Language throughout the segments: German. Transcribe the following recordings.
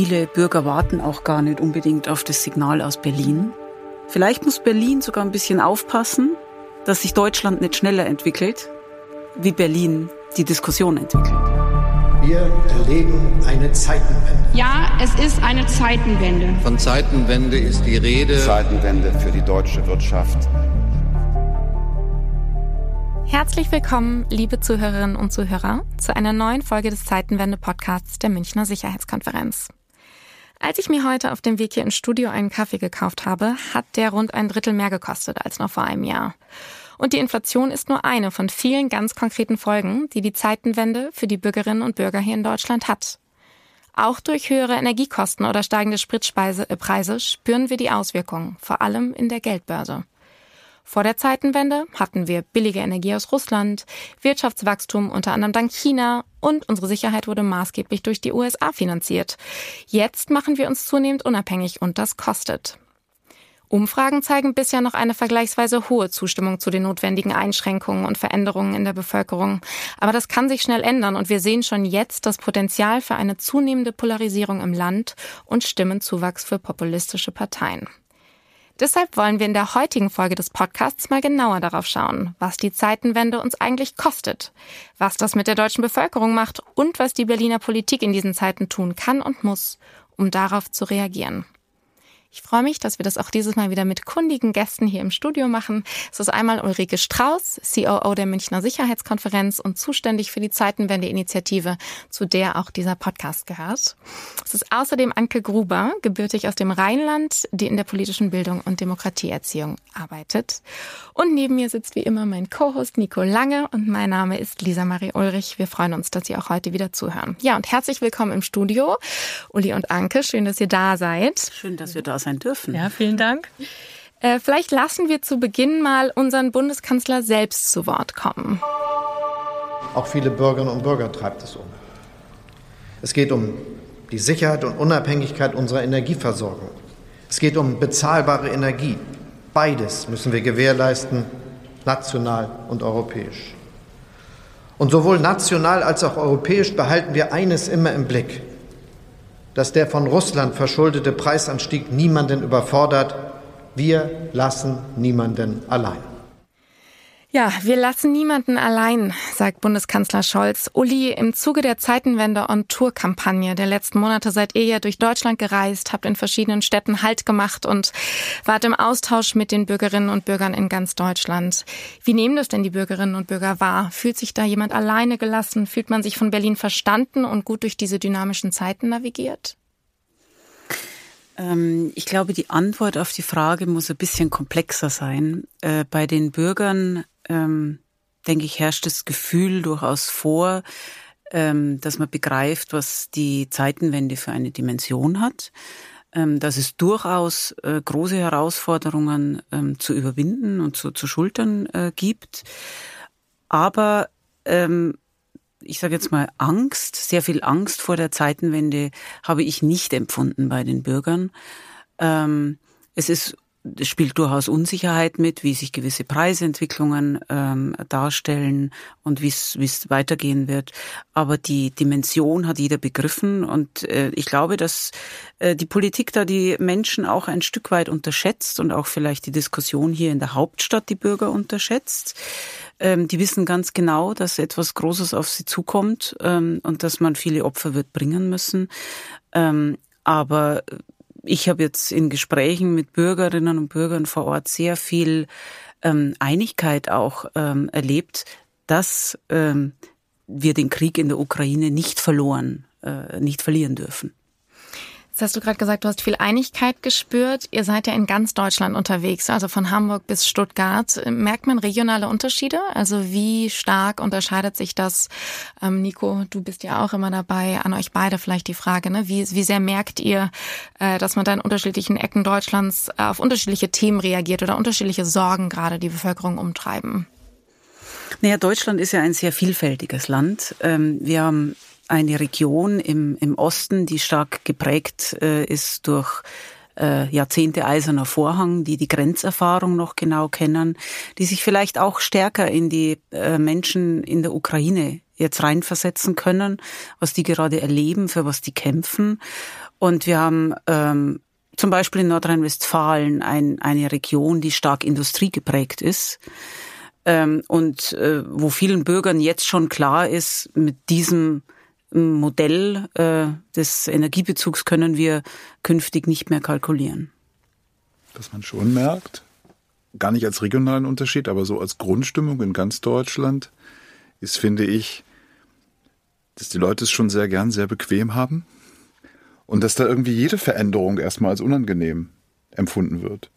Viele Bürger warten auch gar nicht unbedingt auf das Signal aus Berlin. Vielleicht muss Berlin sogar ein bisschen aufpassen, dass sich Deutschland nicht schneller entwickelt, wie Berlin die Diskussion entwickelt. Wir erleben eine Zeitenwende. Ja, es ist eine Zeitenwende. Von Zeitenwende ist die Rede. Zeitenwende für die deutsche Wirtschaft. Herzlich willkommen, liebe Zuhörerinnen und Zuhörer, zu einer neuen Folge des Zeitenwende-Podcasts der Münchner Sicherheitskonferenz. Als ich mir heute auf dem Weg hier ins Studio einen Kaffee gekauft habe, hat der rund ein Drittel mehr gekostet als noch vor einem Jahr. Und die Inflation ist nur eine von vielen ganz konkreten Folgen, die die Zeitenwende für die Bürgerinnen und Bürger hier in Deutschland hat. Auch durch höhere Energiekosten oder steigende Spritpreise spüren wir die Auswirkungen, vor allem in der Geldbörse. Vor der Zeitenwende hatten wir billige Energie aus Russland, Wirtschaftswachstum unter anderem dank China und unsere Sicherheit wurde maßgeblich durch die USA finanziert. Jetzt machen wir uns zunehmend unabhängig und das kostet. Umfragen zeigen bisher noch eine vergleichsweise hohe Zustimmung zu den notwendigen Einschränkungen und Veränderungen in der Bevölkerung. Aber das kann sich schnell ändern und wir sehen schon jetzt das Potenzial für eine zunehmende Polarisierung im Land und Stimmenzuwachs für populistische Parteien. Deshalb wollen wir in der heutigen Folge des Podcasts mal genauer darauf schauen, was die Zeitenwende uns eigentlich kostet, was das mit der deutschen Bevölkerung macht und was die Berliner Politik in diesen Zeiten tun kann und muss, um darauf zu reagieren. Ich freue mich, dass wir das auch dieses Mal wieder mit kundigen Gästen hier im Studio machen. Es ist einmal Ulrike Strauß, COO der Münchner Sicherheitskonferenz und zuständig für die Zeitenwende-Initiative, zu der auch dieser Podcast gehört. Es ist außerdem Anke Gruber, gebürtig aus dem Rheinland, die in der politischen Bildung und Demokratieerziehung arbeitet. Und neben mir sitzt wie immer mein Co-Host Nico Lange und mein Name ist Lisa Marie Ulrich. Wir freuen uns, dass Sie auch heute wieder zuhören. Ja, und herzlich willkommen im Studio. Uli und Anke, schön, dass ihr da seid. Schön, dass wir da sein dürfen. Ja, vielen Dank. Äh, vielleicht lassen wir zu Beginn mal unseren Bundeskanzler selbst zu Wort kommen. Auch viele Bürgerinnen und Bürger treibt es um. Es geht um die Sicherheit und Unabhängigkeit unserer Energieversorgung. Es geht um bezahlbare Energie. Beides müssen wir gewährleisten, national und europäisch. Und sowohl national als auch europäisch behalten wir eines immer im Blick dass der von Russland verschuldete Preisanstieg niemanden überfordert. Wir lassen niemanden allein. Ja, wir lassen niemanden allein, sagt Bundeskanzler Scholz. Uli, im Zuge der Zeitenwende on Tour Kampagne der letzten Monate seid ihr ja durch Deutschland gereist, habt in verschiedenen Städten Halt gemacht und wart im Austausch mit den Bürgerinnen und Bürgern in ganz Deutschland. Wie nehmen das denn die Bürgerinnen und Bürger wahr? Fühlt sich da jemand alleine gelassen? Fühlt man sich von Berlin verstanden und gut durch diese dynamischen Zeiten navigiert? Ähm, ich glaube, die Antwort auf die Frage muss ein bisschen komplexer sein. Äh, bei den Bürgern ähm, denke ich, herrscht das Gefühl durchaus vor, ähm, dass man begreift, was die Zeitenwende für eine Dimension hat, ähm, dass es durchaus äh, große Herausforderungen ähm, zu überwinden und zu, zu schultern äh, gibt. Aber ähm, ich sage jetzt mal Angst, sehr viel Angst vor der Zeitenwende habe ich nicht empfunden bei den Bürgern. Ähm, es ist es spielt durchaus Unsicherheit mit, wie sich gewisse Preisentwicklungen ähm, darstellen und wie es weitergehen wird. Aber die Dimension hat jeder begriffen und äh, ich glaube, dass äh, die Politik da die Menschen auch ein Stück weit unterschätzt und auch vielleicht die Diskussion hier in der Hauptstadt die Bürger unterschätzt. Ähm, die wissen ganz genau, dass etwas Großes auf sie zukommt ähm, und dass man viele Opfer wird bringen müssen. Ähm, aber ich habe jetzt in Gesprächen mit Bürgerinnen und Bürgern vor Ort sehr viel ähm, Einigkeit auch ähm, erlebt, dass ähm, wir den Krieg in der Ukraine nicht verloren, äh, nicht verlieren dürfen. Jetzt hast du gerade gesagt, du hast viel Einigkeit gespürt. Ihr seid ja in ganz Deutschland unterwegs, also von Hamburg bis Stuttgart. Merkt man regionale Unterschiede? Also wie stark unterscheidet sich das? Ähm, Nico, du bist ja auch immer dabei. An euch beide vielleicht die Frage, ne? wie, wie sehr merkt ihr, äh, dass man da in unterschiedlichen Ecken Deutschlands äh, auf unterschiedliche Themen reagiert oder unterschiedliche Sorgen gerade die Bevölkerung umtreiben? Naja, Deutschland ist ja ein sehr vielfältiges Land. Ähm, wir haben eine Region im, im Osten, die stark geprägt äh, ist durch äh, Jahrzehnte eiserner Vorhang, die die Grenzerfahrung noch genau kennen, die sich vielleicht auch stärker in die äh, Menschen in der Ukraine jetzt reinversetzen können, was die gerade erleben, für was die kämpfen. Und wir haben ähm, zum Beispiel in Nordrhein-Westfalen ein, eine Region, die stark industriegeprägt ist ähm, und äh, wo vielen Bürgern jetzt schon klar ist, mit diesem Modell äh, des Energiebezugs können wir künftig nicht mehr kalkulieren. Dass man schon merkt, gar nicht als regionalen Unterschied, aber so als Grundstimmung in ganz Deutschland ist, finde ich, dass die Leute es schon sehr gern sehr bequem haben und dass da irgendwie jede Veränderung erstmal als unangenehm empfunden wird.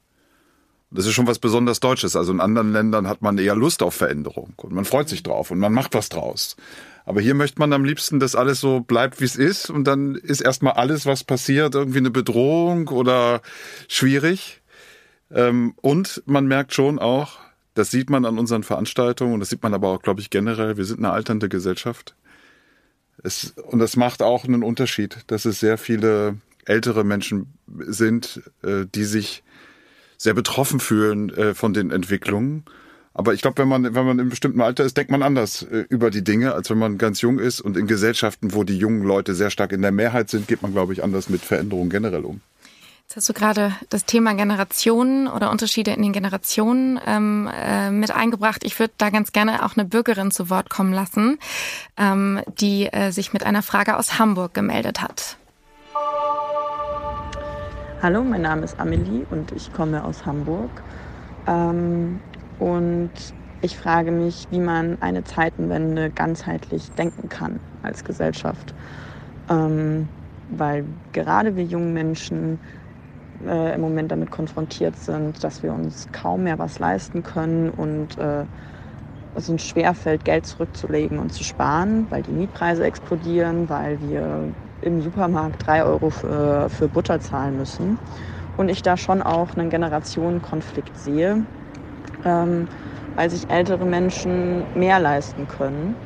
Das ist schon was besonders Deutsches. Also in anderen Ländern hat man eher Lust auf Veränderung und man freut sich drauf und man macht was draus. Aber hier möchte man am liebsten, dass alles so bleibt, wie es ist und dann ist erstmal alles, was passiert, irgendwie eine Bedrohung oder schwierig. Ähm, und man merkt schon auch, das sieht man an unseren Veranstaltungen und das sieht man aber auch, glaube ich, generell, wir sind eine alternde Gesellschaft. Es, und das macht auch einen Unterschied, dass es sehr viele ältere Menschen sind, äh, die sich sehr betroffen fühlen äh, von den Entwicklungen. Aber ich glaube, wenn man, wenn man in bestimmten Alter ist, denkt man anders äh, über die Dinge, als wenn man ganz jung ist. Und in Gesellschaften, wo die jungen Leute sehr stark in der Mehrheit sind, geht man, glaube ich, anders mit Veränderungen generell um. Jetzt hast du gerade das Thema Generationen oder Unterschiede in den Generationen ähm, äh, mit eingebracht. Ich würde da ganz gerne auch eine Bürgerin zu Wort kommen lassen, ähm, die äh, sich mit einer Frage aus Hamburg gemeldet hat. Hallo, mein Name ist Amelie und ich komme aus Hamburg. Ähm, und ich frage mich, wie man eine Zeitenwende ganzheitlich denken kann als Gesellschaft. Ähm, weil gerade wir jungen Menschen äh, im Moment damit konfrontiert sind, dass wir uns kaum mehr was leisten können und äh, es uns schwerfällt, Geld zurückzulegen und zu sparen, weil die Mietpreise explodieren, weil wir im Supermarkt drei Euro für, für Butter zahlen müssen. Und ich da schon auch einen Generationenkonflikt sehe, ähm, weil sich ältere Menschen mehr leisten können,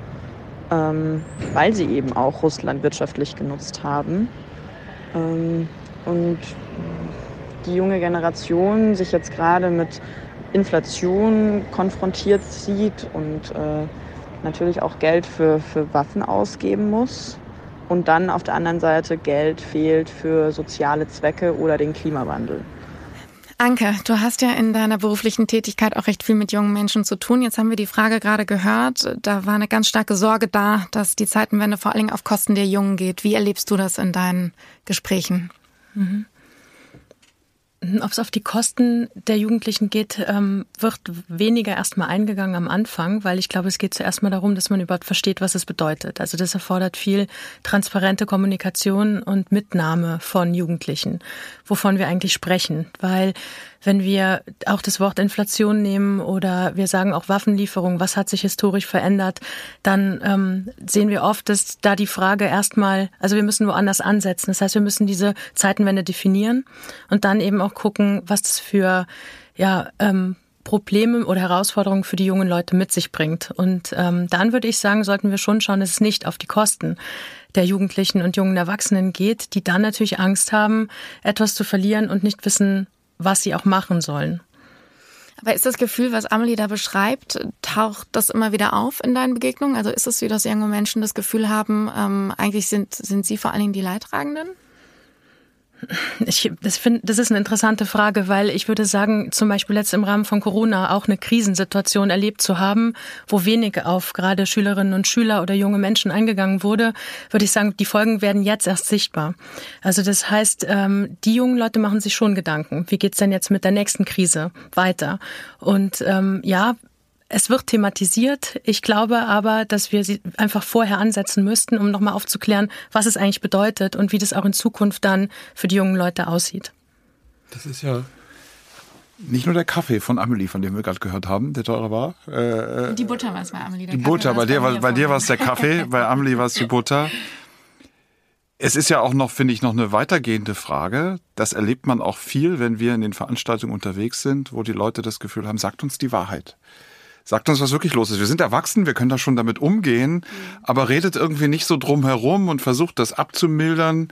ähm, weil sie eben auch Russland wirtschaftlich genutzt haben. Ähm, und die junge Generation sich jetzt gerade mit Inflation konfrontiert sieht und äh, natürlich auch Geld für, für Waffen ausgeben muss und dann auf der anderen Seite Geld fehlt für soziale Zwecke oder den Klimawandel. Anke, du hast ja in deiner beruflichen Tätigkeit auch recht viel mit jungen Menschen zu tun. Jetzt haben wir die Frage gerade gehört. Da war eine ganz starke Sorge da, dass die Zeitenwende vor allen Dingen auf Kosten der Jungen geht. Wie erlebst du das in deinen Gesprächen? Mhm. Ob es auf die Kosten der Jugendlichen geht, ähm, wird weniger erstmal eingegangen am Anfang, weil ich glaube, es geht zuerst mal darum, dass man überhaupt versteht, was es bedeutet. Also das erfordert viel transparente Kommunikation und Mitnahme von Jugendlichen, wovon wir eigentlich sprechen, weil wenn wir auch das Wort Inflation nehmen oder wir sagen auch Waffenlieferung, was hat sich historisch verändert, dann ähm, sehen wir oft, dass da die Frage erstmal, also wir müssen woanders ansetzen. Das heißt, wir müssen diese Zeitenwende definieren und dann eben auch gucken, was das für ja, ähm, Probleme oder Herausforderungen für die jungen Leute mit sich bringt. Und ähm, dann würde ich sagen, sollten wir schon schauen, dass es nicht auf die Kosten der Jugendlichen und jungen Erwachsenen geht, die dann natürlich Angst haben, etwas zu verlieren und nicht wissen, was sie auch machen sollen. Aber ist das Gefühl, was Amelie da beschreibt, taucht das immer wieder auf in deinen Begegnungen? Also ist es so, dass junge Menschen das Gefühl haben, ähm, eigentlich sind, sind sie vor allen Dingen die Leidtragenden? Ich, das, find, das ist eine interessante Frage, weil ich würde sagen, zum Beispiel jetzt im Rahmen von Corona auch eine Krisensituation erlebt zu haben, wo wenig auf gerade Schülerinnen und Schüler oder junge Menschen eingegangen wurde, würde ich sagen, die Folgen werden jetzt erst sichtbar. Also das heißt, ähm, die jungen Leute machen sich schon Gedanken. Wie geht's denn jetzt mit der nächsten Krise weiter? Und ähm, ja, es wird thematisiert. Ich glaube aber, dass wir sie einfach vorher ansetzen müssten, um nochmal aufzuklären, was es eigentlich bedeutet und wie das auch in Zukunft dann für die jungen Leute aussieht. Das ist ja nicht nur der Kaffee von Amelie, von dem wir gerade gehört haben, der teurer war. Äh, die Butter war es bei Amelie. die Kaffee Butter, bei dir, war, bei dir war es der Kaffee, bei Amelie war es die Butter. Es ist ja auch noch, finde ich, noch eine weitergehende Frage. Das erlebt man auch viel, wenn wir in den Veranstaltungen unterwegs sind, wo die Leute das Gefühl haben, sagt uns die Wahrheit. Sagt uns, was wirklich los ist. Wir sind erwachsen, wir können da schon damit umgehen, mhm. aber redet irgendwie nicht so drum herum und versucht das abzumildern.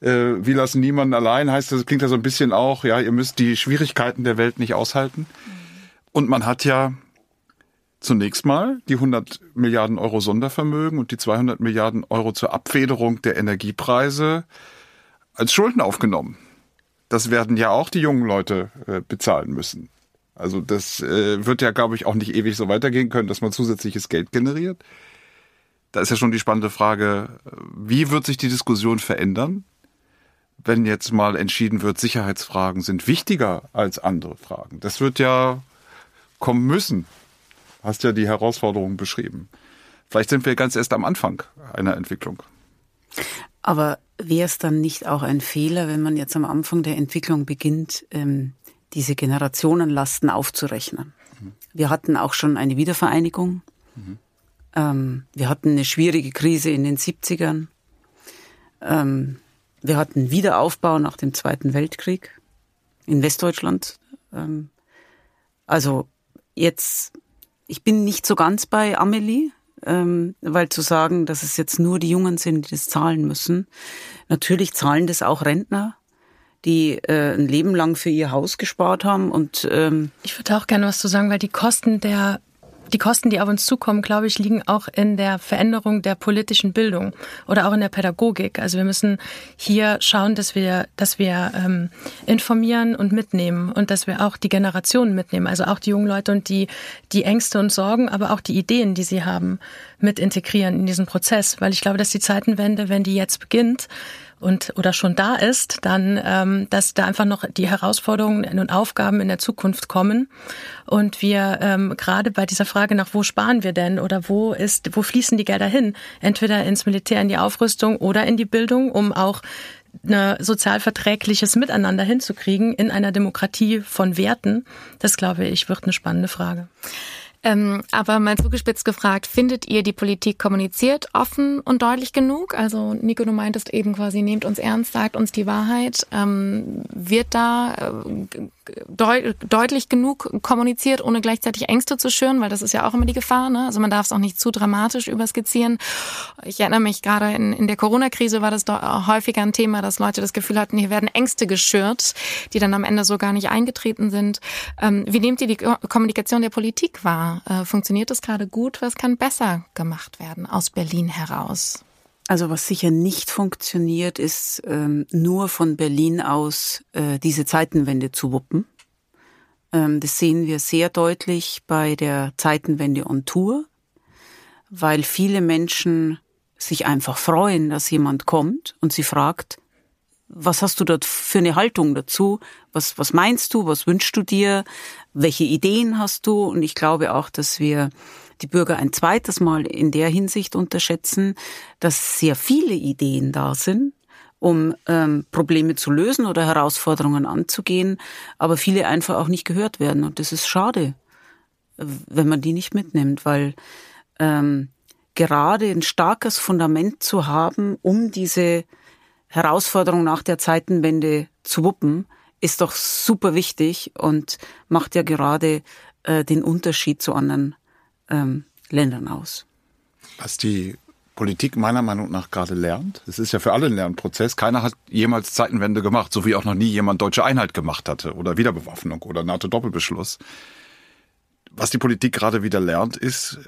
Äh, wir lassen niemanden allein, heißt das, klingt ja so ein bisschen auch, ja, ihr müsst die Schwierigkeiten der Welt nicht aushalten. Mhm. Und man hat ja zunächst mal die 100 Milliarden Euro Sondervermögen und die 200 Milliarden Euro zur Abfederung der Energiepreise als Schulden aufgenommen. Das werden ja auch die jungen Leute äh, bezahlen müssen. Also das äh, wird ja, glaube ich, auch nicht ewig so weitergehen können, dass man zusätzliches Geld generiert. Da ist ja schon die spannende Frage, wie wird sich die Diskussion verändern, wenn jetzt mal entschieden wird, Sicherheitsfragen sind wichtiger als andere Fragen. Das wird ja kommen müssen. Hast ja die Herausforderungen beschrieben. Vielleicht sind wir ganz erst am Anfang einer Entwicklung. Aber wäre es dann nicht auch ein Fehler, wenn man jetzt am Anfang der Entwicklung beginnt, ähm, diese Generationenlasten aufzurechnen? Wir hatten auch schon eine Wiedervereinigung. Mhm. Wir hatten eine schwierige Krise in den 70ern. Ähm, wir hatten Wiederaufbau nach dem Zweiten Weltkrieg in Westdeutschland. Ähm, also jetzt, ich bin nicht so ganz bei Amelie, ähm, weil zu sagen, dass es jetzt nur die Jungen sind, die das zahlen müssen. Natürlich zahlen das auch Rentner, die äh, ein Leben lang für ihr Haus gespart haben und ähm, ich würde auch gerne was zu sagen, weil die Kosten der die Kosten, die auf uns zukommen, glaube ich, liegen auch in der Veränderung der politischen Bildung oder auch in der Pädagogik. Also wir müssen hier schauen, dass wir, dass wir ähm, informieren und mitnehmen und dass wir auch die Generationen mitnehmen, also auch die jungen Leute und die, die Ängste und Sorgen, aber auch die Ideen, die sie haben, mit integrieren in diesen Prozess. Weil ich glaube, dass die Zeitenwende, wenn die jetzt beginnt, und oder schon da ist, dann, ähm, dass da einfach noch die Herausforderungen und Aufgaben in der Zukunft kommen. Und wir ähm, gerade bei dieser Frage nach wo sparen wir denn oder wo ist wo fließen die Gelder hin, entweder ins Militär, in die Aufrüstung oder in die Bildung, um auch ein sozialverträgliches Miteinander hinzukriegen in einer Demokratie von Werten, das glaube ich wird eine spannende Frage. Ähm, aber mal zugespitzt gefragt, findet ihr, die Politik kommuniziert offen und deutlich genug? Also Nico, du meintest eben quasi, nehmt uns ernst, sagt uns die Wahrheit. Ähm, wird da äh, deut deutlich genug kommuniziert, ohne gleichzeitig Ängste zu schüren, weil das ist ja auch immer die Gefahr. Ne? Also man darf es auch nicht zu dramatisch überskizzieren. Ich erinnere mich gerade in, in der Corona-Krise war das häufiger ein Thema, dass Leute das Gefühl hatten, hier werden Ängste geschürt, die dann am Ende so gar nicht eingetreten sind. Ähm, wie nehmt ihr die Kommunikation der Politik wahr? Äh, funktioniert das gerade gut? Was kann besser gemacht werden aus Berlin heraus? Also was sicher nicht funktioniert, ist ähm, nur von Berlin aus äh, diese Zeitenwende zu wuppen. Ähm, das sehen wir sehr deutlich bei der Zeitenwende on Tour, weil viele Menschen sich einfach freuen, dass jemand kommt und sie fragt, was hast du dort für eine Haltung dazu? Was, was meinst du? Was wünschst du dir? Welche Ideen hast du? Und ich glaube auch, dass wir die Bürger ein zweites Mal in der Hinsicht unterschätzen, dass sehr viele Ideen da sind, um ähm, Probleme zu lösen oder Herausforderungen anzugehen, aber viele einfach auch nicht gehört werden. Und das ist schade, wenn man die nicht mitnimmt, weil ähm, gerade ein starkes Fundament zu haben, um diese Herausforderung nach der Zeitenwende zu wuppen, ist doch super wichtig und macht ja gerade äh, den Unterschied zu anderen ähm, Ländern aus. Was die Politik meiner Meinung nach gerade lernt, es ist ja für alle ein Lernprozess, keiner hat jemals Zeitenwende gemacht, so wie auch noch nie jemand deutsche Einheit gemacht hatte oder Wiederbewaffnung oder NATO-Doppelbeschluss. Was die Politik gerade wieder lernt, ist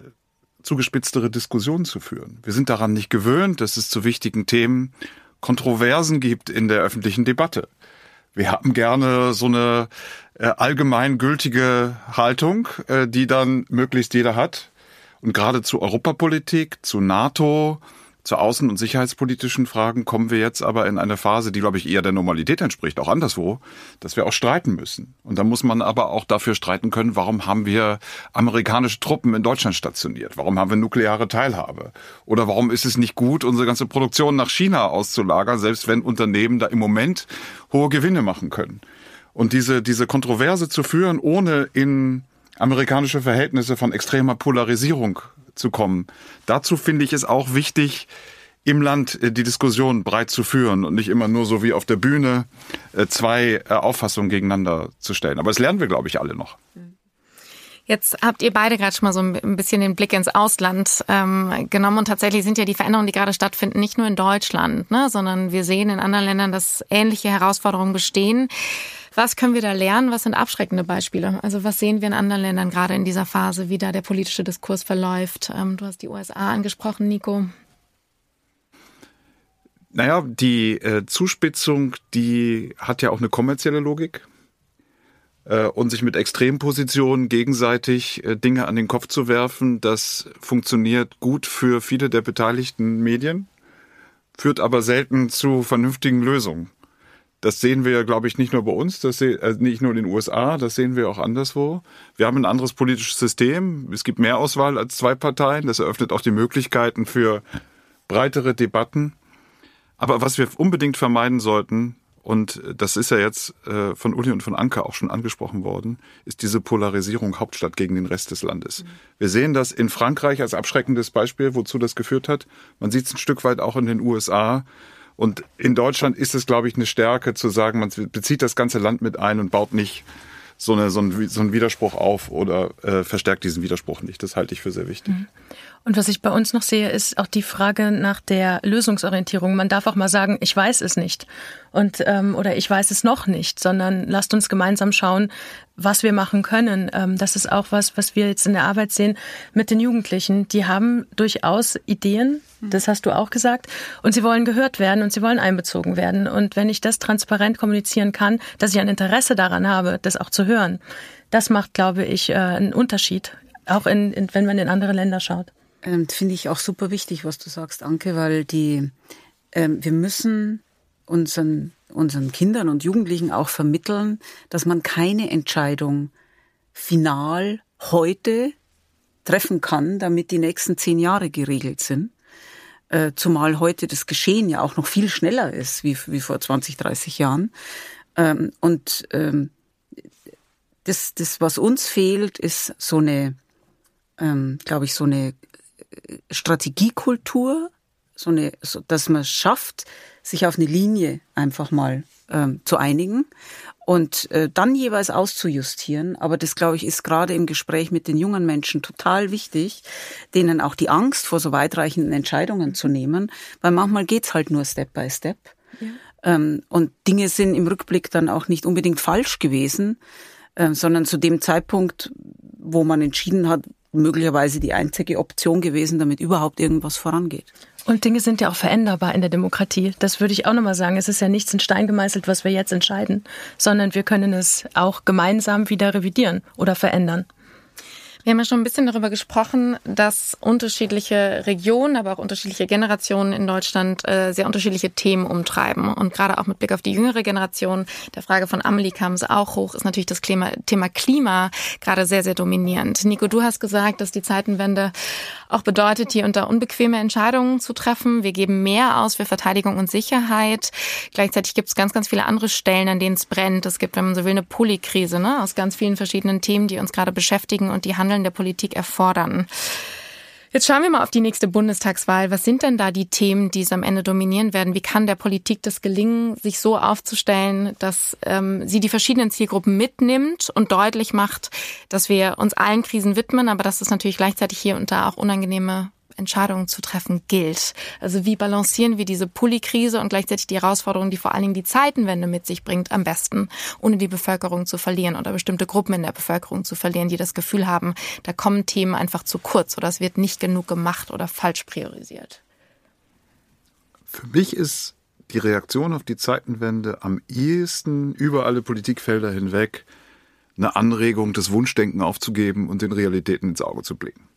zugespitztere Diskussionen zu führen. Wir sind daran nicht gewöhnt, dass es zu wichtigen Themen Kontroversen gibt in der öffentlichen Debatte. Wir haben gerne so eine äh, allgemeingültige Haltung, äh, die dann möglichst jeder hat. Und gerade zu Europapolitik, zu NATO, zu außen- und sicherheitspolitischen Fragen kommen wir jetzt aber in eine Phase, die, glaube ich, eher der Normalität entspricht, auch anderswo, dass wir auch streiten müssen. Und da muss man aber auch dafür streiten können, warum haben wir amerikanische Truppen in Deutschland stationiert? Warum haben wir nukleare Teilhabe? Oder warum ist es nicht gut, unsere ganze Produktion nach China auszulagern, selbst wenn Unternehmen da im Moment hohe Gewinne machen können? Und diese, diese Kontroverse zu führen, ohne in amerikanische Verhältnisse von extremer Polarisierung zu kommen. Dazu finde ich es auch wichtig, im Land äh, die Diskussion breit zu führen und nicht immer nur so wie auf der Bühne äh, zwei äh, Auffassungen gegeneinander zu stellen. Aber das lernen wir, glaube ich, alle noch. Jetzt habt ihr beide gerade schon mal so ein bisschen den Blick ins Ausland ähm, genommen und tatsächlich sind ja die Veränderungen, die gerade stattfinden, nicht nur in Deutschland, ne, sondern wir sehen in anderen Ländern, dass ähnliche Herausforderungen bestehen. Was können wir da lernen? Was sind abschreckende Beispiele? Also was sehen wir in anderen Ländern gerade in dieser Phase, wie da der politische Diskurs verläuft? Ähm, du hast die USA angesprochen, Nico. Naja, die äh, Zuspitzung, die hat ja auch eine kommerzielle Logik. Äh, und sich mit Extrempositionen gegenseitig äh, Dinge an den Kopf zu werfen, das funktioniert gut für viele der beteiligten Medien, führt aber selten zu vernünftigen Lösungen. Das sehen wir ja, glaube ich, nicht nur bei uns, das seh, äh, nicht nur in den USA, das sehen wir auch anderswo. Wir haben ein anderes politisches System. Es gibt mehr Auswahl als zwei Parteien. Das eröffnet auch die Möglichkeiten für breitere Debatten. Aber was wir unbedingt vermeiden sollten, und das ist ja jetzt äh, von Uli und von Anke auch schon angesprochen worden, ist diese Polarisierung Hauptstadt gegen den Rest des Landes. Mhm. Wir sehen das in Frankreich als abschreckendes Beispiel, wozu das geführt hat. Man sieht es ein Stück weit auch in den USA. Und in Deutschland ist es, glaube ich, eine Stärke zu sagen, man bezieht das ganze Land mit ein und baut nicht so, eine, so, ein, so einen Widerspruch auf oder äh, verstärkt diesen Widerspruch nicht. Das halte ich für sehr wichtig. Und was ich bei uns noch sehe, ist auch die Frage nach der Lösungsorientierung. Man darf auch mal sagen, ich weiß es nicht und ähm, oder ich weiß es noch nicht, sondern lasst uns gemeinsam schauen, was wir machen können. Ähm, das ist auch was, was wir jetzt in der Arbeit sehen mit den Jugendlichen. Die haben durchaus Ideen, das hast du auch gesagt, und sie wollen gehört werden und sie wollen einbezogen werden. Und wenn ich das transparent kommunizieren kann, dass ich ein Interesse daran habe, das auch zu hören, das macht, glaube ich, äh, einen Unterschied, auch in, in, wenn man in andere Länder schaut. Ähm, Finde ich auch super wichtig, was du sagst, Anke, weil die, ähm, wir müssen unseren, unseren Kindern und Jugendlichen auch vermitteln, dass man keine Entscheidung final heute treffen kann, damit die nächsten zehn Jahre geregelt sind. Äh, zumal heute das Geschehen ja auch noch viel schneller ist wie, wie vor 20, 30 Jahren. Ähm, und ähm, das, das, was uns fehlt, ist so eine, ähm, glaube ich, so eine Strategiekultur, so eine, so, dass man es schafft, sich auf eine Linie einfach mal ähm, zu einigen und äh, dann jeweils auszujustieren. Aber das, glaube ich, ist gerade im Gespräch mit den jungen Menschen total wichtig, denen auch die Angst vor so weitreichenden Entscheidungen zu nehmen, weil manchmal geht's halt nur Step by Step. Ja. Ähm, und Dinge sind im Rückblick dann auch nicht unbedingt falsch gewesen, äh, sondern zu dem Zeitpunkt, wo man entschieden hat, möglicherweise die einzige Option gewesen, damit überhaupt irgendwas vorangeht. Und Dinge sind ja auch veränderbar in der Demokratie. Das würde ich auch nochmal sagen. Es ist ja nichts in Stein gemeißelt, was wir jetzt entscheiden, sondern wir können es auch gemeinsam wieder revidieren oder verändern. Wir haben ja schon ein bisschen darüber gesprochen, dass unterschiedliche Regionen, aber auch unterschiedliche Generationen in Deutschland äh, sehr unterschiedliche Themen umtreiben. Und gerade auch mit Blick auf die jüngere Generation, der Frage von Amelie kam es auch hoch, ist natürlich das Thema, Thema Klima gerade sehr, sehr dominierend. Nico, du hast gesagt, dass die Zeitenwende auch bedeutet, hier unter unbequeme Entscheidungen zu treffen. Wir geben mehr aus für Verteidigung und Sicherheit. Gleichzeitig gibt es ganz, ganz viele andere Stellen, an denen es brennt. Es gibt, wenn man so will, eine Polykrise ne? aus ganz vielen verschiedenen Themen, die uns gerade beschäftigen und die Handeln der Politik erfordern. Jetzt schauen wir mal auf die nächste Bundestagswahl. Was sind denn da die Themen, die es am Ende dominieren werden? Wie kann der Politik das gelingen, sich so aufzustellen, dass ähm, sie die verschiedenen Zielgruppen mitnimmt und deutlich macht, dass wir uns allen Krisen widmen, aber dass es natürlich gleichzeitig hier und da auch unangenehme Entscheidungen zu treffen gilt. Also wie balancieren wir diese Pulli-Krise und gleichzeitig die Herausforderungen, die vor allen Dingen die Zeitenwende mit sich bringt, am besten, ohne die Bevölkerung zu verlieren oder bestimmte Gruppen in der Bevölkerung zu verlieren, die das Gefühl haben, da kommen Themen einfach zu kurz oder es wird nicht genug gemacht oder falsch priorisiert. Für mich ist die Reaktion auf die Zeitenwende am ehesten über alle Politikfelder hinweg eine Anregung, das Wunschdenken aufzugeben und den Realitäten ins Auge zu blicken.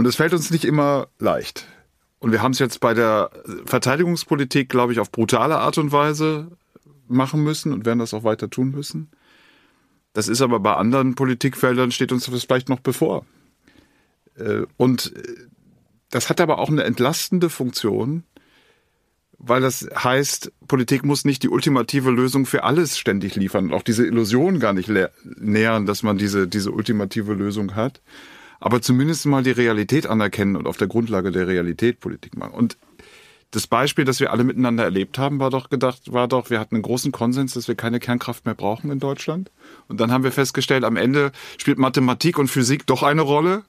Und es fällt uns nicht immer leicht. Und wir haben es jetzt bei der Verteidigungspolitik, glaube ich, auf brutale Art und Weise machen müssen und werden das auch weiter tun müssen. Das ist aber bei anderen Politikfeldern steht uns das vielleicht noch bevor. Äh, und äh, das hat aber auch eine entlastende Funktion, weil das heißt, Politik muss nicht die ultimative Lösung für alles ständig liefern und auch diese Illusion gar nicht nähern, dass man diese, diese ultimative Lösung hat, aber zumindest mal die Realität anerkennen und auf der Grundlage der Realität Politik machen. Und das Beispiel, das wir alle miteinander erlebt haben, war doch gedacht, war doch, wir hatten einen großen Konsens, dass wir keine Kernkraft mehr brauchen in Deutschland. Und dann haben wir festgestellt, am Ende spielt Mathematik und Physik doch eine Rolle.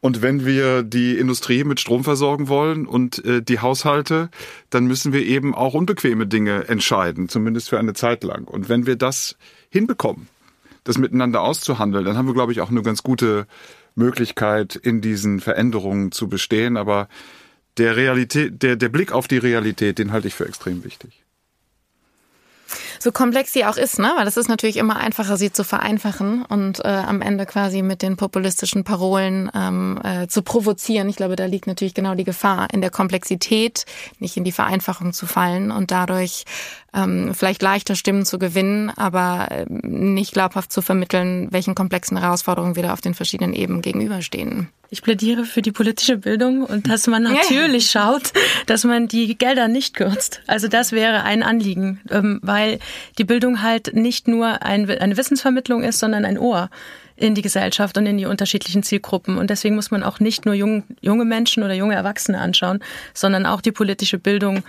Und wenn wir die Industrie mit Strom versorgen wollen und äh, die Haushalte, dann müssen wir eben auch unbequeme Dinge entscheiden, zumindest für eine Zeit lang. Und wenn wir das hinbekommen, das miteinander auszuhandeln, dann haben wir, glaube ich, auch eine ganz gute Möglichkeit, in diesen Veränderungen zu bestehen. Aber der Realität, der, der Blick auf die Realität, den halte ich für extrem wichtig so komplex sie auch ist, ne? Weil es ist natürlich immer einfacher, sie zu vereinfachen und äh, am Ende quasi mit den populistischen Parolen ähm, äh, zu provozieren. Ich glaube, da liegt natürlich genau die Gefahr in der Komplexität, nicht in die Vereinfachung zu fallen und dadurch ähm, vielleicht leichter Stimmen zu gewinnen, aber äh, nicht glaubhaft zu vermitteln, welchen komplexen Herausforderungen wir da auf den verschiedenen Ebenen gegenüberstehen. Ich plädiere für die politische Bildung und dass man natürlich schaut, dass man die Gelder nicht kürzt. Also das wäre ein Anliegen, ähm, weil die Bildung halt nicht nur eine Wissensvermittlung ist, sondern ein Ohr in die Gesellschaft und in die unterschiedlichen Zielgruppen. Und deswegen muss man auch nicht nur junge Menschen oder junge Erwachsene anschauen, sondern auch die politische Bildung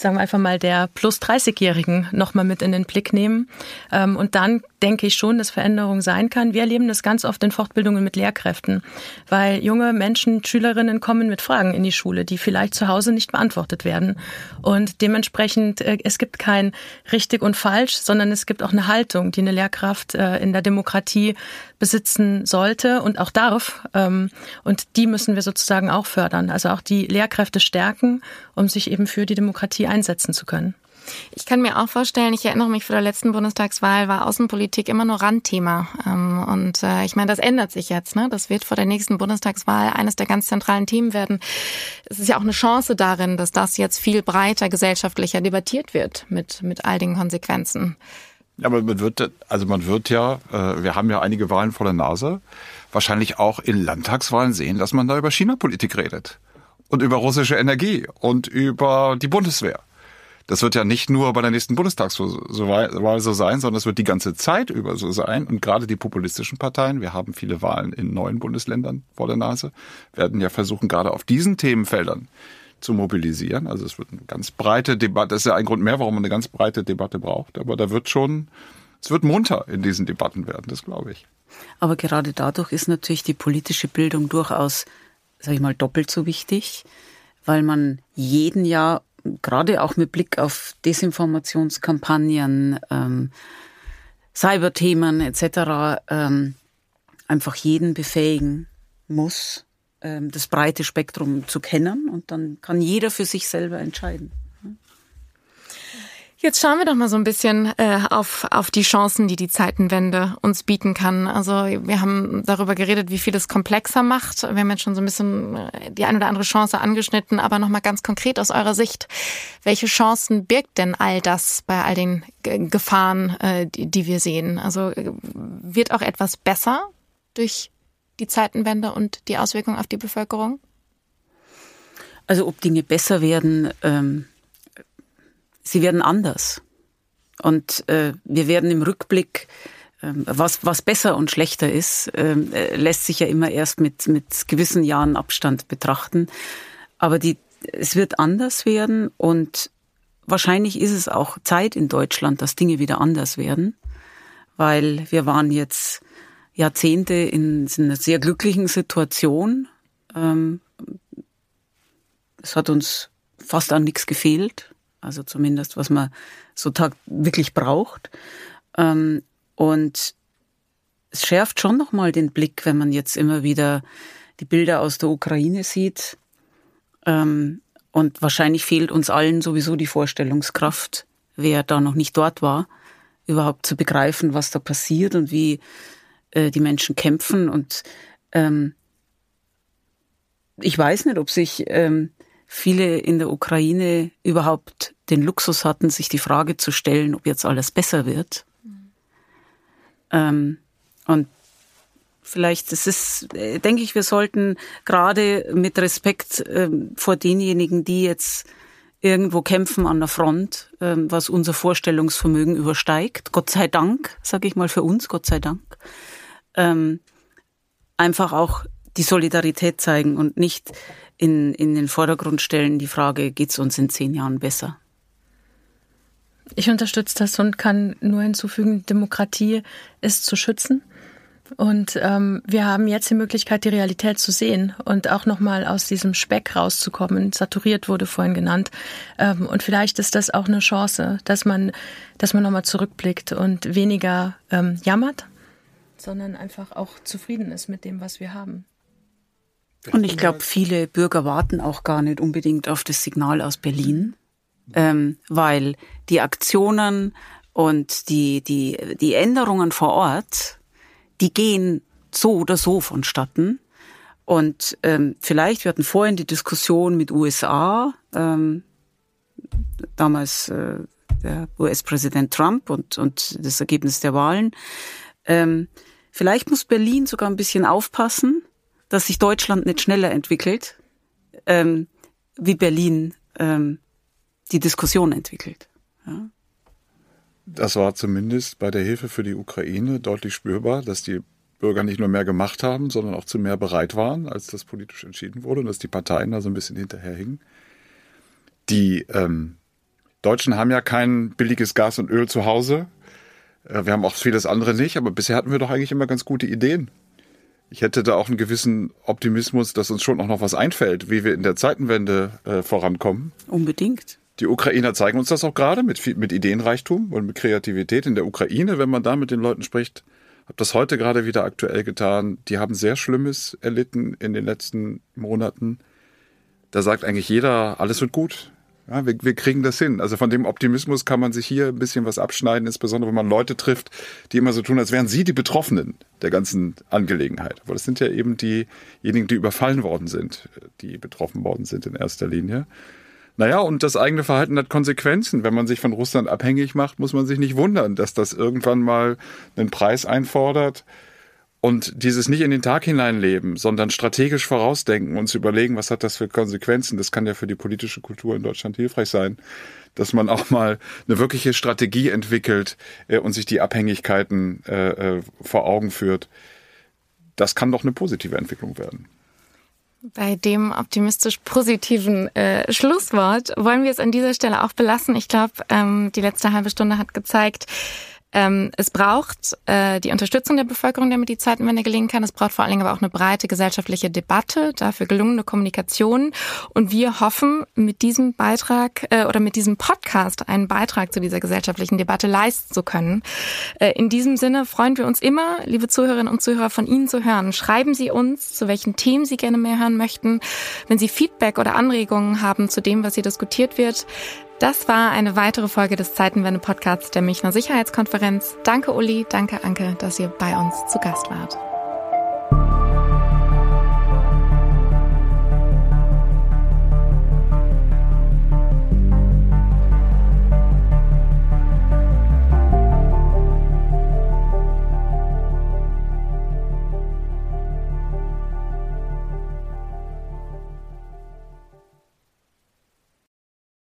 sagen wir einfach mal, der plus 30-Jährigen nochmal mit in den Blick nehmen. Ähm, und dann denke ich schon, dass Veränderung sein kann. Wir erleben das ganz oft in Fortbildungen mit Lehrkräften, weil junge Menschen, Schülerinnen kommen mit Fragen in die Schule, die vielleicht zu Hause nicht beantwortet werden. Und dementsprechend, äh, es gibt kein richtig und falsch, sondern es gibt auch eine Haltung, die eine Lehrkraft äh, in der Demokratie besitzen sollte und auch darf. Ähm, und die müssen wir sozusagen auch fördern. Also auch die Lehrkräfte stärken, um sich eben für die Demokratie einsetzen zu können. Ich kann mir auch vorstellen, ich erinnere mich, vor der letzten Bundestagswahl war Außenpolitik immer nur Randthema. Ähm, und äh, ich meine, das ändert sich jetzt. Ne? Das wird vor der nächsten Bundestagswahl eines der ganz zentralen Themen werden. Es ist ja auch eine Chance darin, dass das jetzt viel breiter gesellschaftlicher debattiert wird mit, mit all den Konsequenzen. Ja, aber man wird, also man wird ja, äh, wir haben ja einige Wahlen vor der Nase, wahrscheinlich auch in Landtagswahlen sehen, dass man da über China-Politik redet und über russische Energie und über die Bundeswehr. Das wird ja nicht nur bei der nächsten Bundestagswahl so sein, sondern es wird die ganze Zeit über so sein. Und gerade die populistischen Parteien, wir haben viele Wahlen in neuen Bundesländern vor der Nase, werden ja versuchen, gerade auf diesen Themenfeldern zu mobilisieren. Also es wird eine ganz breite Debatte, das ist ja ein Grund mehr, warum man eine ganz breite Debatte braucht. Aber da wird schon, es wird munter in diesen Debatten werden, das glaube ich. Aber gerade dadurch ist natürlich die politische Bildung durchaus, sage ich mal, doppelt so wichtig, weil man jeden Jahr gerade auch mit Blick auf Desinformationskampagnen, ähm, Cyberthemen etc. Ähm, einfach jeden befähigen muss, ähm, das breite Spektrum zu kennen und dann kann jeder für sich selber entscheiden. Jetzt schauen wir doch mal so ein bisschen äh, auf, auf die Chancen, die die Zeitenwende uns bieten kann. Also wir haben darüber geredet, wie viel es komplexer macht. Wir haben jetzt schon so ein bisschen äh, die eine oder andere Chance angeschnitten, aber nochmal ganz konkret aus eurer Sicht. Welche Chancen birgt denn all das bei all den Gefahren, äh, die, die wir sehen? Also äh, wird auch etwas besser durch die Zeitenwende und die Auswirkungen auf die Bevölkerung? Also ob Dinge besser werden, ähm sie werden anders. Und äh, wir werden im Rückblick, äh, was, was besser und schlechter ist, ähm, äh, lässt sich ja immer erst mit, mit gewissen Jahren Abstand betrachten. Aber die, es wird anders werden und wahrscheinlich ist es auch Zeit in Deutschland, dass Dinge wieder anders werden, weil wir waren jetzt Jahrzehnte in, in einer sehr glücklichen Situation. Ähm, es hat uns fast an nichts gefehlt also zumindest was man so Tag wirklich braucht. Ähm, und es schärft schon nochmal den Blick, wenn man jetzt immer wieder die Bilder aus der Ukraine sieht. Ähm, und wahrscheinlich fehlt uns allen sowieso die Vorstellungskraft, wer da noch nicht dort war, überhaupt zu begreifen, was da passiert und wie äh, die Menschen kämpfen. Und ähm, ich weiß nicht, ob sich ähm, viele in der Ukraine überhaupt den Luxus hatten, sich die Frage zu stellen, ob jetzt alles besser wird. Mhm. Ähm, und vielleicht, das ist, äh, denke ich, wir sollten gerade mit Respekt ähm, vor denjenigen, die jetzt irgendwo kämpfen an der Front, ähm, was unser Vorstellungsvermögen übersteigt. Gott sei Dank, sage ich mal für uns, Gott sei Dank. Ähm, einfach auch die Solidarität zeigen und nicht in, in den Vordergrund stellen die Frage, geht es uns in zehn Jahren besser? Ich unterstütze das und kann nur hinzufügen, Demokratie ist zu schützen. Und ähm, wir haben jetzt die Möglichkeit, die Realität zu sehen und auch nochmal aus diesem Speck rauszukommen. Saturiert wurde vorhin genannt. Ähm, und vielleicht ist das auch eine Chance, dass man, dass man nochmal zurückblickt und weniger ähm, jammert, sondern einfach auch zufrieden ist mit dem, was wir haben. Und ich glaube, viele Bürger warten auch gar nicht unbedingt auf das Signal aus Berlin, ähm, weil die Aktionen und die, die, die Änderungen vor Ort, die gehen so oder so vonstatten. Und ähm, vielleicht, wir hatten vorhin die Diskussion mit USA, ähm, damals äh, der US-Präsident Trump und, und das Ergebnis der Wahlen. Ähm, vielleicht muss Berlin sogar ein bisschen aufpassen, dass sich Deutschland nicht schneller entwickelt, ähm, wie Berlin ähm, die Diskussion entwickelt. Ja. Das war zumindest bei der Hilfe für die Ukraine deutlich spürbar, dass die Bürger nicht nur mehr gemacht haben, sondern auch zu mehr bereit waren, als das politisch entschieden wurde und dass die Parteien da so ein bisschen hinterherhingen. Die ähm, Deutschen haben ja kein billiges Gas und Öl zu Hause. Äh, wir haben auch vieles andere nicht, aber bisher hatten wir doch eigentlich immer ganz gute Ideen. Ich hätte da auch einen gewissen Optimismus, dass uns schon auch noch was einfällt, wie wir in der Zeitenwende äh, vorankommen. Unbedingt. Die Ukrainer zeigen uns das auch gerade mit, mit Ideenreichtum und mit Kreativität in der Ukraine. Wenn man da mit den Leuten spricht, habe das heute gerade wieder aktuell getan. Die haben sehr Schlimmes erlitten in den letzten Monaten. Da sagt eigentlich jeder, alles wird gut. Ja, wir, wir kriegen das hin. Also von dem Optimismus kann man sich hier ein bisschen was abschneiden, insbesondere wenn man Leute trifft, die immer so tun, als wären sie die Betroffenen der ganzen Angelegenheit. Aber das sind ja eben diejenigen, die überfallen worden sind, die betroffen worden sind in erster Linie. Naja, und das eigene Verhalten hat Konsequenzen. Wenn man sich von Russland abhängig macht, muss man sich nicht wundern, dass das irgendwann mal einen Preis einfordert und dieses nicht in den Tag hineinleben, sondern strategisch vorausdenken und zu überlegen, was hat das für Konsequenzen, das kann ja für die politische Kultur in Deutschland hilfreich sein, dass man auch mal eine wirkliche Strategie entwickelt äh, und sich die Abhängigkeiten äh, äh, vor Augen führt. Das kann doch eine positive Entwicklung werden. Bei dem optimistisch positiven äh, Schlusswort wollen wir es an dieser Stelle auch belassen. Ich glaube, ähm, die letzte halbe Stunde hat gezeigt, ähm, es braucht äh, die Unterstützung der Bevölkerung, damit die Zeitenwende gelingen kann. Es braucht vor allen Dingen aber auch eine breite gesellschaftliche Debatte, dafür gelungene Kommunikation. Und wir hoffen, mit diesem Beitrag äh, oder mit diesem Podcast einen Beitrag zu dieser gesellschaftlichen Debatte leisten zu können. Äh, in diesem Sinne freuen wir uns immer, liebe Zuhörerinnen und Zuhörer, von Ihnen zu hören. Schreiben Sie uns, zu welchen Themen Sie gerne mehr hören möchten. Wenn Sie Feedback oder Anregungen haben zu dem, was hier diskutiert wird, das war eine weitere Folge des Zeitenwende-Podcasts der Münchner Sicherheitskonferenz. Danke Uli, danke Anke, dass ihr bei uns zu Gast wart.